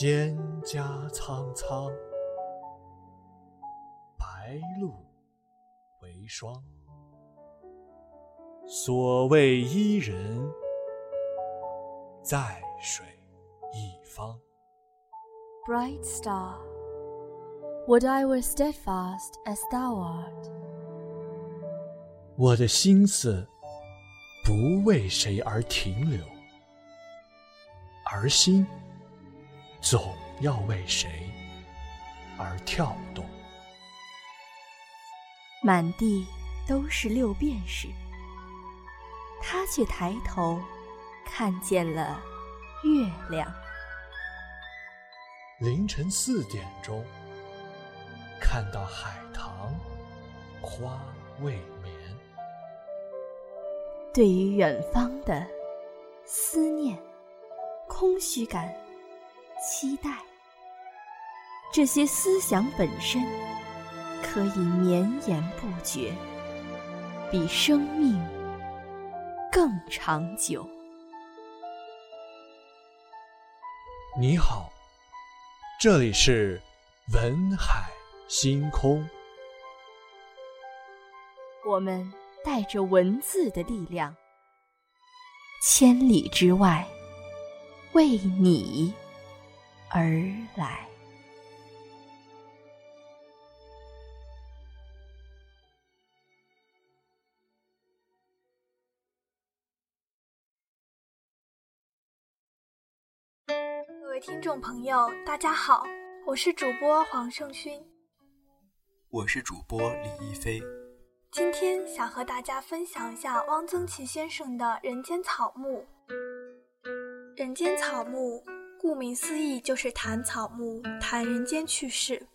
蒹葭苍苍，白露为霜。所谓伊人，在水一方。Bright star, would I were steadfast as thou art. 我的心思不为谁而停留，而心总要为谁而跳动。满地都是六便士，他却抬头看见了月亮。凌晨四点钟，看到海棠花未眠。对于远方的思念、空虚感、期待，这些思想本身可以绵延不绝，比生命更长久。你好，这里是文海星空。我们带着文字的力量，千里之外，为你而来。各位听众朋友，大家好，我是主播黄胜勋。我是主播李一飞。今天想和大家分享一下汪曾祺先生的《人间草木》。人间草木，顾名思义就是谈草木，谈人间趣事。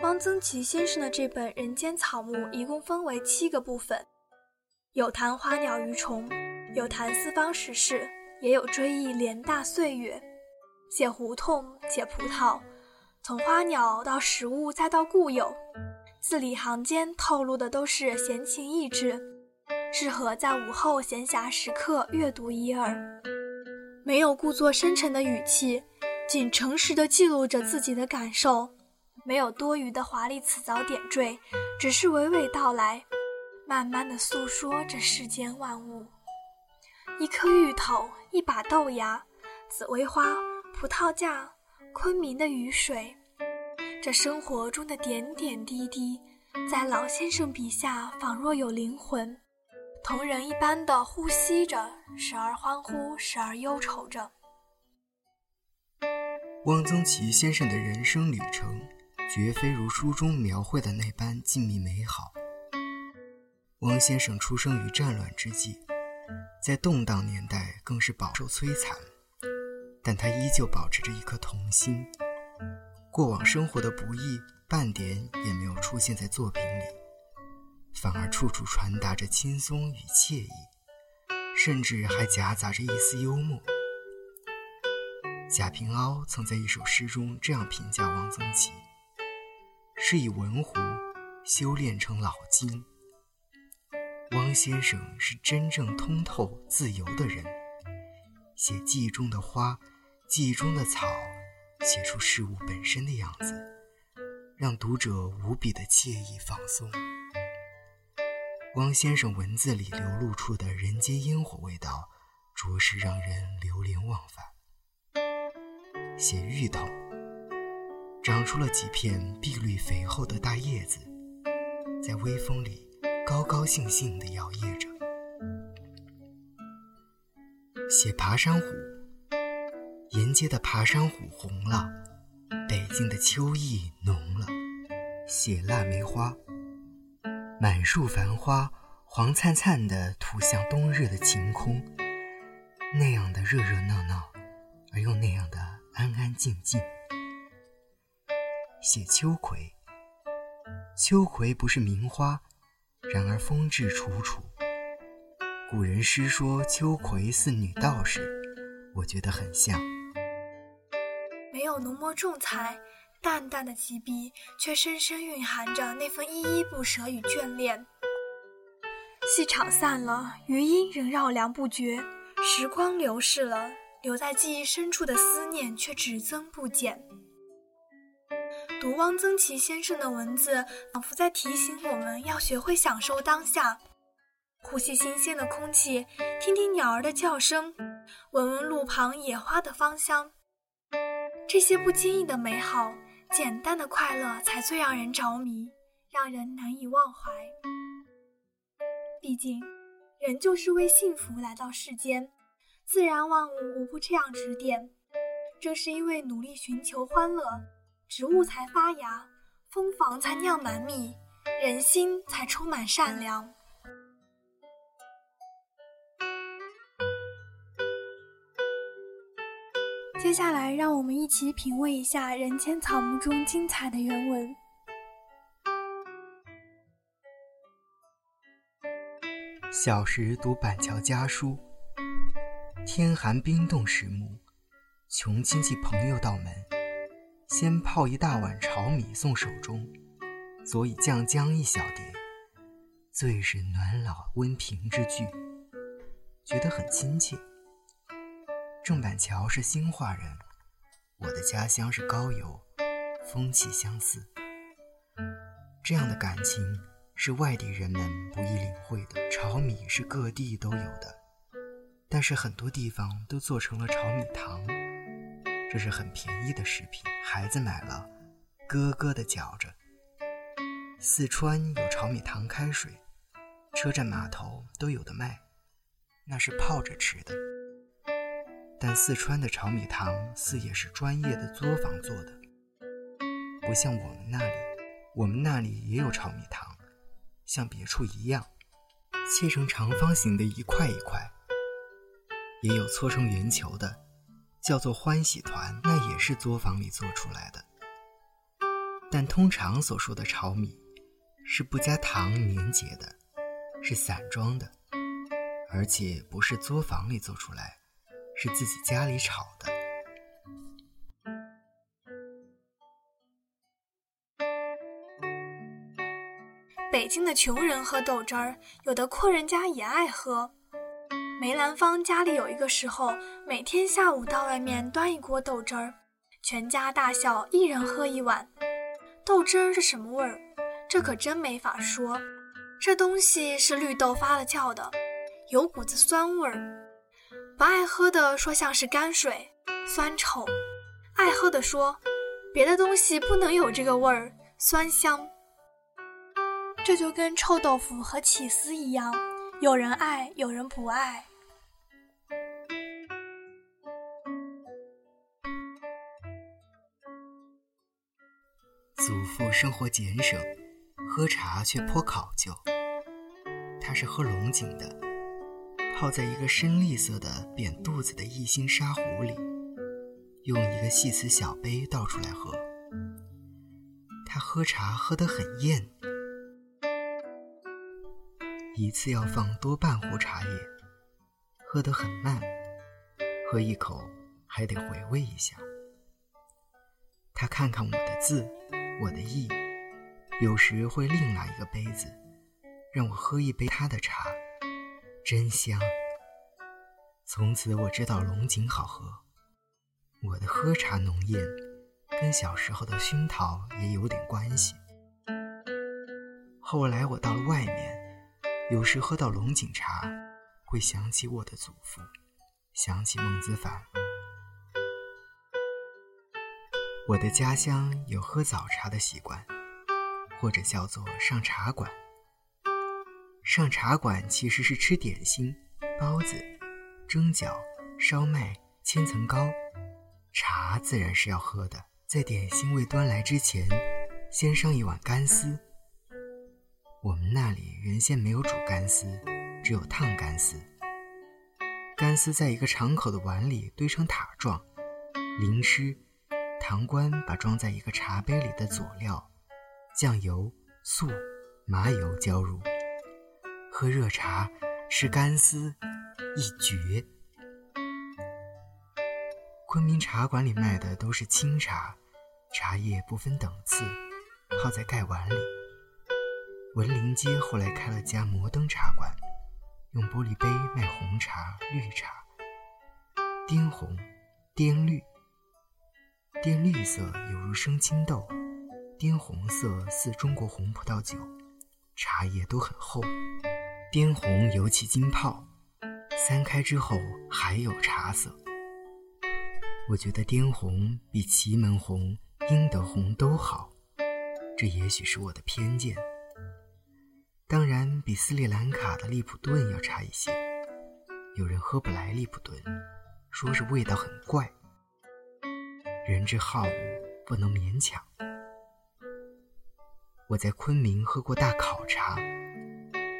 汪曾祺先生的这本《人间草木》一共分为七个部分，有谈花鸟鱼虫，有谈四方时事，也有追忆联大岁月，写胡同，写葡萄，从花鸟到食物，再到故友。字里行间透露的都是闲情逸致，适合在午后闲暇时刻阅读一二。没有故作深沉的语气，仅诚实地记录着自己的感受，没有多余的华丽辞藻点缀，只是娓娓道来，慢慢地诉说这世间万物。一颗芋头，一把豆芽，紫薇花，葡萄架，昆明的雨水。这生活中的点点滴滴，在老先生笔下仿若有灵魂，同人一般的呼吸着，时而欢呼，时而忧愁着。汪曾祺先生的人生旅程，绝非如书中描绘的那般静谧美好。汪先生出生于战乱之际，在动荡年代更是饱受摧残，但他依旧保持着一颗童心。过往生活的不易，半点也没有出现在作品里，反而处处传达着轻松与惬意，甚至还夹杂着一丝幽默。贾平凹曾在一首诗中这样评价汪曾祺：“是以文胡修炼成老精。”汪先生是真正通透自由的人，写记忆中的花，记忆中的草。写出事物本身的样子，让读者无比的惬意放松。汪先生文字里流露出的人间烟火味道，着实让人流连忘返。写芋头，长出了几片碧绿肥厚的大叶子，在微风里高高兴兴地摇曳着。写爬山虎。沿街的爬山虎红了，北京的秋意浓了。写腊梅花，满树繁花，黄灿灿的吐向冬日的晴空，那样的热热闹闹，而又那样的安安静静。写秋葵，秋葵不是名花，然而风致楚楚。古人诗说秋葵似女道士，我觉得很像。没有浓墨重彩，淡淡的几笔，却深深蕴含着那份依依不舍与眷恋。戏场散了，余音仍绕梁不绝；时光流逝了，留在记忆深处的思念却只增不减。读汪曾祺先生的文字，仿佛在提醒我们要学会享受当下，呼吸新鲜的空气，听听鸟儿的叫声，闻闻路旁野花的芳香。这些不经意的美好，简单的快乐，才最让人着迷，让人难以忘怀。毕竟，人就是为幸福来到世间，自然万物无不这样指点。正是因为努力寻求欢乐。植物才发芽，蜂房才酿满蜜，人心才充满善良。接下来，让我们一起品味一下《人间草木》中精彩的原文。小时读板桥家书，天寒冰冻时暮，穷亲戚朋友到门。先泡一大碗炒米送手中，佐以酱姜一小碟，最是暖老温平之句，觉得很亲切。郑板桥是兴化人，我的家乡是高邮，风气相似。这样的感情是外地人们不易领会的。炒米是各地都有的，但是很多地方都做成了炒米糖。这是很便宜的食品，孩子买了，咯咯的嚼着。四川有炒米糖开水，车站码头都有的卖，那是泡着吃的。但四川的炒米糖似也是专业的作坊做的，不像我们那里，我们那里也有炒米糖，像别处一样，切成长方形的一块一块，也有搓成圆球的。叫做欢喜团，那也是作坊里做出来的。但通常所说的炒米，是不加糖凝结的，是散装的，而且不是作坊里做出来，是自己家里炒的。北京的穷人喝豆汁儿，有的阔人家也爱喝。梅兰芳家里有一个时候，每天下午到外面端一锅豆汁儿，全家大小一人喝一碗。豆汁儿是什么味儿？这可真没法说。这东西是绿豆发了酵的，有股子酸味儿。不爱喝的说像是泔水，酸臭；爱喝的说，别的东西不能有这个味儿，酸香。这就跟臭豆腐和起司一样。有人爱，有人不爱。祖父生活俭省，喝茶却颇考究。他是喝龙井的，泡在一个深绿色的扁肚子的一心砂壶里，用一个细瓷小杯倒出来喝。他喝茶喝得很厌。一次要放多半壶茶叶，喝得很慢，喝一口还得回味一下。他看看我的字，我的意，有时会另拿一个杯子，让我喝一杯他的茶，真香。从此我知道龙井好喝。我的喝茶浓艳，跟小时候的熏陶也有点关系。后来我到了外面。有时喝到龙井茶，会想起我的祖父，想起孟子凡。我的家乡有喝早茶的习惯，或者叫做上茶馆。上茶馆其实是吃点心、包子、蒸饺、烧麦、千层糕，茶自然是要喝的。在点心未端来之前，先上一碗干丝。我们那里原先没有煮干丝，只有烫干丝。干丝在一个敞口的碗里堆成塔状，淋湿。糖倌把装在一个茶杯里的佐料——酱油、醋、麻油浇入。喝热茶，吃干丝，一绝。昆明茶馆里卖的都是清茶，茶叶不分等次，泡在盖碗里。文林街后来开了家摩登茶馆，用玻璃杯卖红茶、绿茶。滇红、滇绿。滇绿色犹如生青豆，滇红色似中国红葡萄酒，茶叶都很厚。滇红尤其浸泡，三开之后还有茶色。我觉得滇红比祁门红、英德红都好，这也许是我的偏见。当然，比斯里兰卡的利普顿要差一些。有人喝不来利普顿，说是味道很怪。人之好恶，不能勉强。我在昆明喝过大烤茶，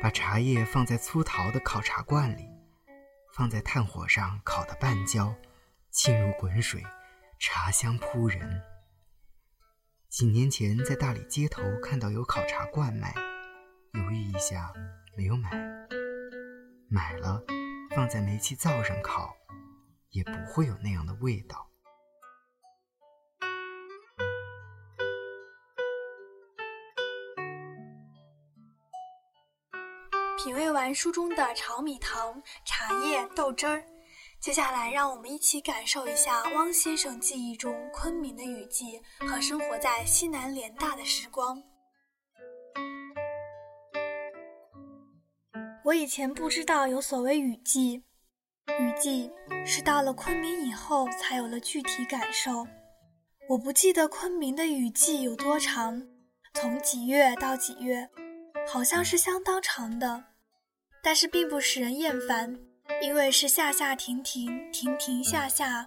把茶叶放在粗陶的烤茶罐里，放在炭火上烤得半焦，沁入滚水，茶香扑人。几年前在大理街头看到有烤茶罐卖。犹豫一下，没有买。买了，放在煤气灶上烤，也不会有那样的味道。品味完书中的炒米糖、茶叶、豆汁儿，接下来让我们一起感受一下汪先生记忆中昆明的雨季和生活在西南联大的时光。我以前不知道有所谓雨季，雨季是到了昆明以后才有了具体感受。我不记得昆明的雨季有多长，从几月到几月，好像是相当长的，但是并不使人厌烦，因为是下下停停，停停下下，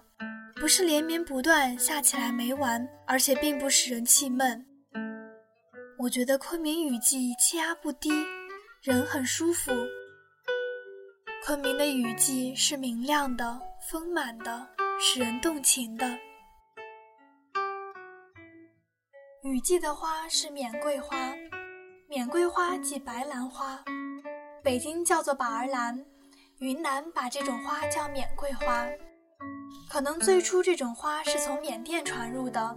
不是连绵不断下起来没完，而且并不使人气闷。我觉得昆明雨季气压不低。人很舒服。昆明的雨季是明亮的、丰满的，使人动情的。雨季的花是缅桂花，缅桂花即白兰花，北京叫做宝儿兰，云南把这种花叫缅桂花。可能最初这种花是从缅甸传入的，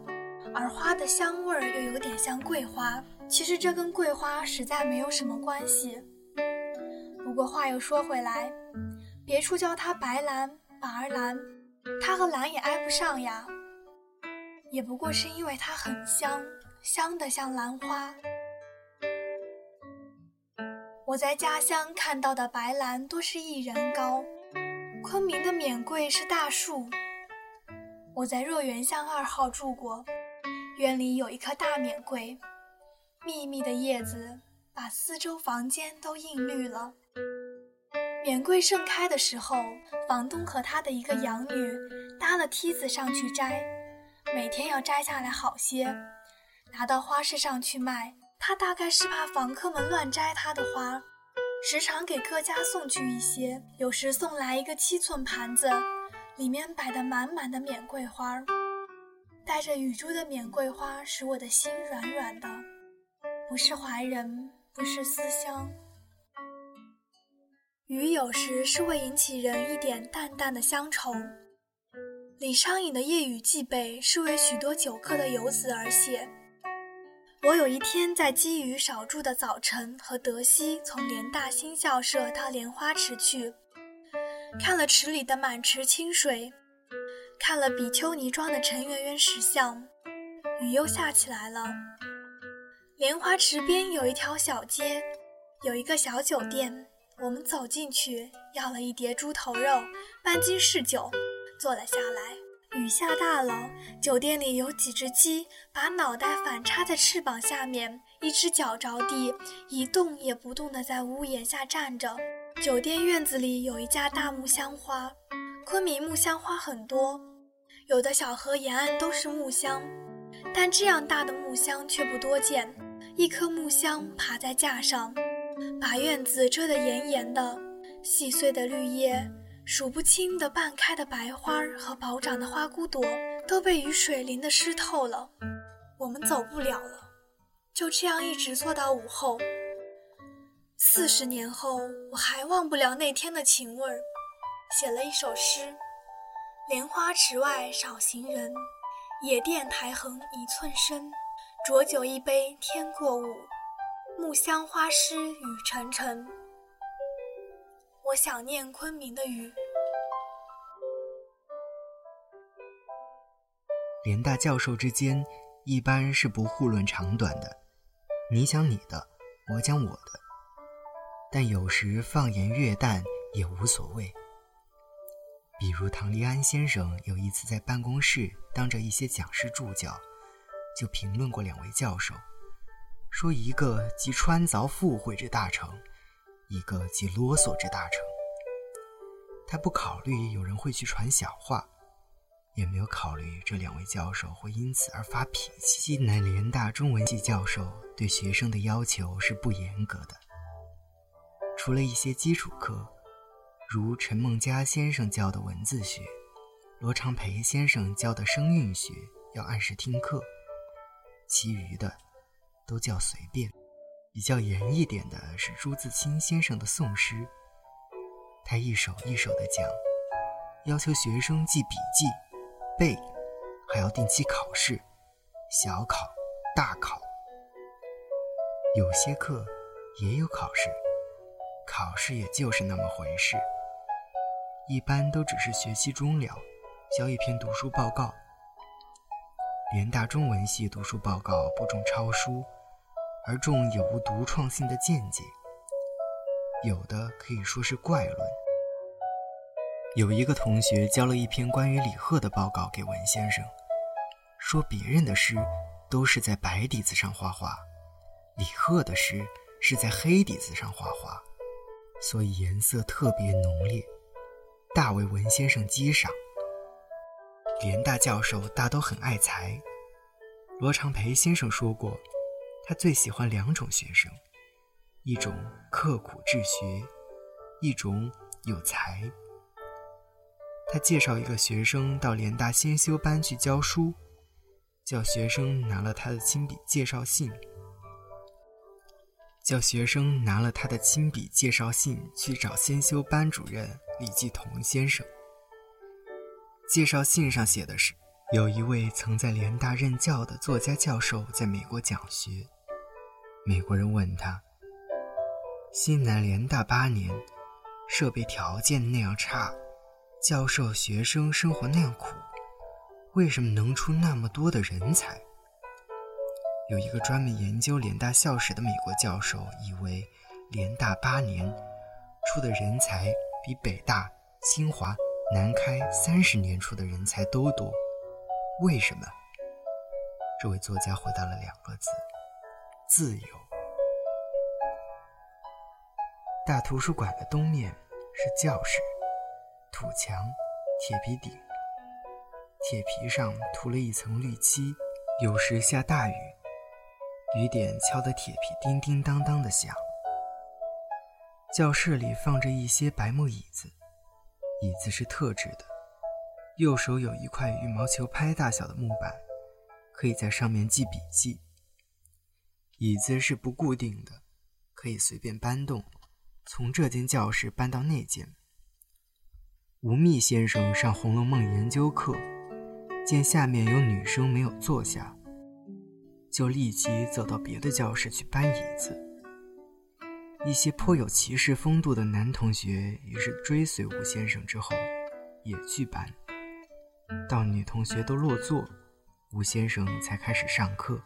而花的香味儿又有点像桂花。其实这跟桂花实在没有什么关系。不过话又说回来，别处叫它白兰、宝儿兰，它和兰也挨不上呀。也不过是因为它很香，香得像兰花。我在家乡看到的白兰多是一人高，昆明的缅桂是大树。我在若园巷二号住过，院里有一棵大缅桂。密密的叶子把四周房间都映绿了。缅桂盛开的时候，房东和他的一个养女搭了梯子上去摘，每天要摘下来好些，拿到花市上去卖。他大概是怕房客们乱摘他的花，时常给各家送去一些，有时送来一个七寸盘子，里面摆的满满的缅桂花，带着雨珠的缅桂花使我的心软软的。不是怀人，不是思乡。雨有时是会引起人一点淡淡的乡愁。李商隐的《夜雨寄北》是为许多久客的游子而写。我有一天在积雨少住的早晨，和德熙从联大新校舍到莲花池去，看了池里的满池清水，看了比丘尼庄的陈圆圆石像，雨又下起来了。莲花池边有一条小街，有一个小酒店。我们走进去，要了一碟猪头肉，半斤柿酒，坐了下来。雨下大了，酒店里有几只鸡，把脑袋反插在翅膀下面，一只脚着地，一动也不动地在屋檐下站着。酒店院子里有一架大木香花，昆明木香花很多，有的小河沿岸都是木香，但这样大的木香却不多见。一棵木香爬在架上，把院子遮得严严的。细碎的绿叶、数不清的半开的白花和饱长的花骨朵都被雨水淋得湿透了。我们走不了了，就这样一直坐到午后。四十年后，我还忘不了那天的情味儿，写了一首诗：莲花池外少行人，野店苔痕一寸深。浊酒一杯天过午，木香花湿雨沉沉。我想念昆明的雨。联大教授之间一般是不互论长短的，你讲你的，我讲我的。但有时放言越淡也无所谓。比如唐立安先生有一次在办公室当着一些讲师助教，就评论过两位教授，说一个即穿凿附会之大成，一个极啰嗦之大成。他不考虑有人会去传小话，也没有考虑这两位教授会因此而发脾气。西南联大中文系教授对学生的要求是不严格的，除了一些基础课。如陈梦佳先生教的文字学，罗长培先生教的声韵学要按时听课，其余的都叫随便。比较严一点的是朱自清先生的宋诗，他一首一首的讲，要求学生记笔记、背，还要定期考试，小考、大考。有些课也有考试，考试也就是那么回事。一般都只是学期终了，交一篇读书报告。联大中文系读书报告不重抄书，而重有无独创性的见解，有的可以说是怪论。有一个同学交了一篇关于李贺的报告给文先生，说别人的诗都是在白底子上画画，李贺的诗是在黑底子上画画，所以颜色特别浓烈。大为文先生激赏。联大教授大都很爱才，罗长培先生说过，他最喜欢两种学生，一种刻苦治学，一种有才。他介绍一个学生到联大先修班去教书，叫学生拿了他的亲笔介绍信，叫学生拿了他的亲笔介绍信去找先修班主任。李继同先生介绍信上写的是，有一位曾在联大任教的作家教授在美国讲学。美国人问他：“西南联大八年，设备条件那样差，教授学生生活那样苦，为什么能出那么多的人才？”有一个专门研究联大校史的美国教授以为，联大八年出的人才。比北大、清华、南开三十年出的人才都多，为什么？这位作家回答了两个字：自由。大图书馆的东面是教室，土墙、铁皮顶，铁皮上涂了一层绿漆。有时下大雨，雨点敲得铁皮叮叮当当的响。教室里放着一些白木椅子，椅子是特制的，右手有一块羽毛球拍大小的木板，可以在上面记笔记。椅子是不固定的，可以随便搬动，从这间教室搬到那间。吴宓先生上《红楼梦》研究课，见下面有女生没有坐下，就立即走到别的教室去搬椅子。一些颇有骑士风度的男同学于是追随吴先生之后，也去搬。到女同学都落座，吴先生才开始上课。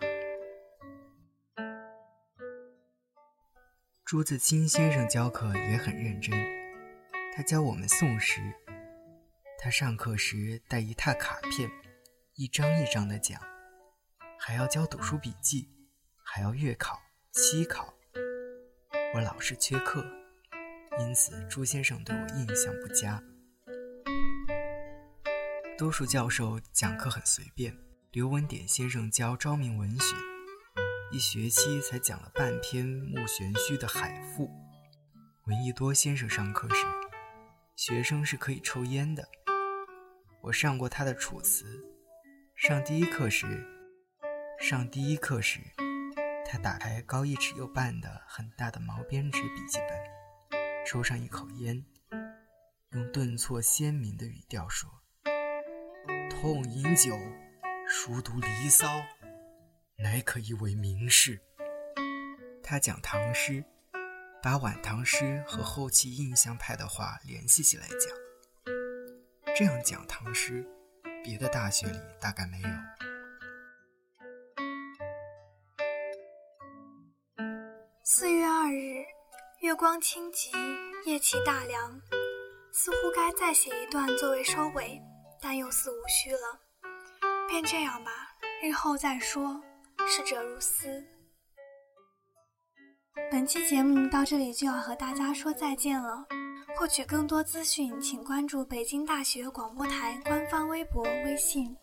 朱自清先生教课也很认真，他教我们宋诗。他上课时带一沓卡片，一张一张的讲，还要交读书笔记，还要月考、期考。我老是缺课，因此朱先生对我印象不佳。多数教授讲课很随便。刘文典先生教昭明文学，一学期才讲了半篇穆玄虚的《海赋》。闻一多先生上课时，学生是可以抽烟的。我上过他的《楚辞》，上第一课时，上第一课时。他打开高一尺又半的很大的毛边纸笔记本，抽上一口烟，用顿挫鲜明的语调说：“痛饮酒，熟读《离骚》，乃可以为名士。”他讲唐诗，把晚唐诗和后期印象派的话联系起来讲。这样讲唐诗，别的大学里大概没有。四月二日，月光清极，夜气大凉，似乎该再写一段作为收尾，但又似无需了。便这样吧，日后再说。逝者如斯。本期节目到这里就要和大家说再见了。获取更多资讯，请关注北京大学广播台官方微博、微信。